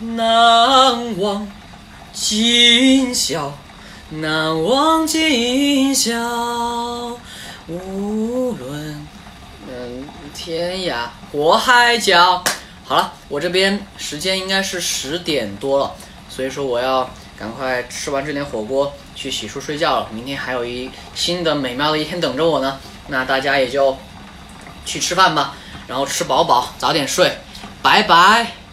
难忘今宵难忘今宵无论嗯天涯或海角好了我这边时间应该是十点多了所以说我要赶快吃完这点火锅去洗漱睡觉了。明天还有一新的美妙的一天等着我呢。那大家也就去吃饭吧然后吃饱饱早点睡。拜拜。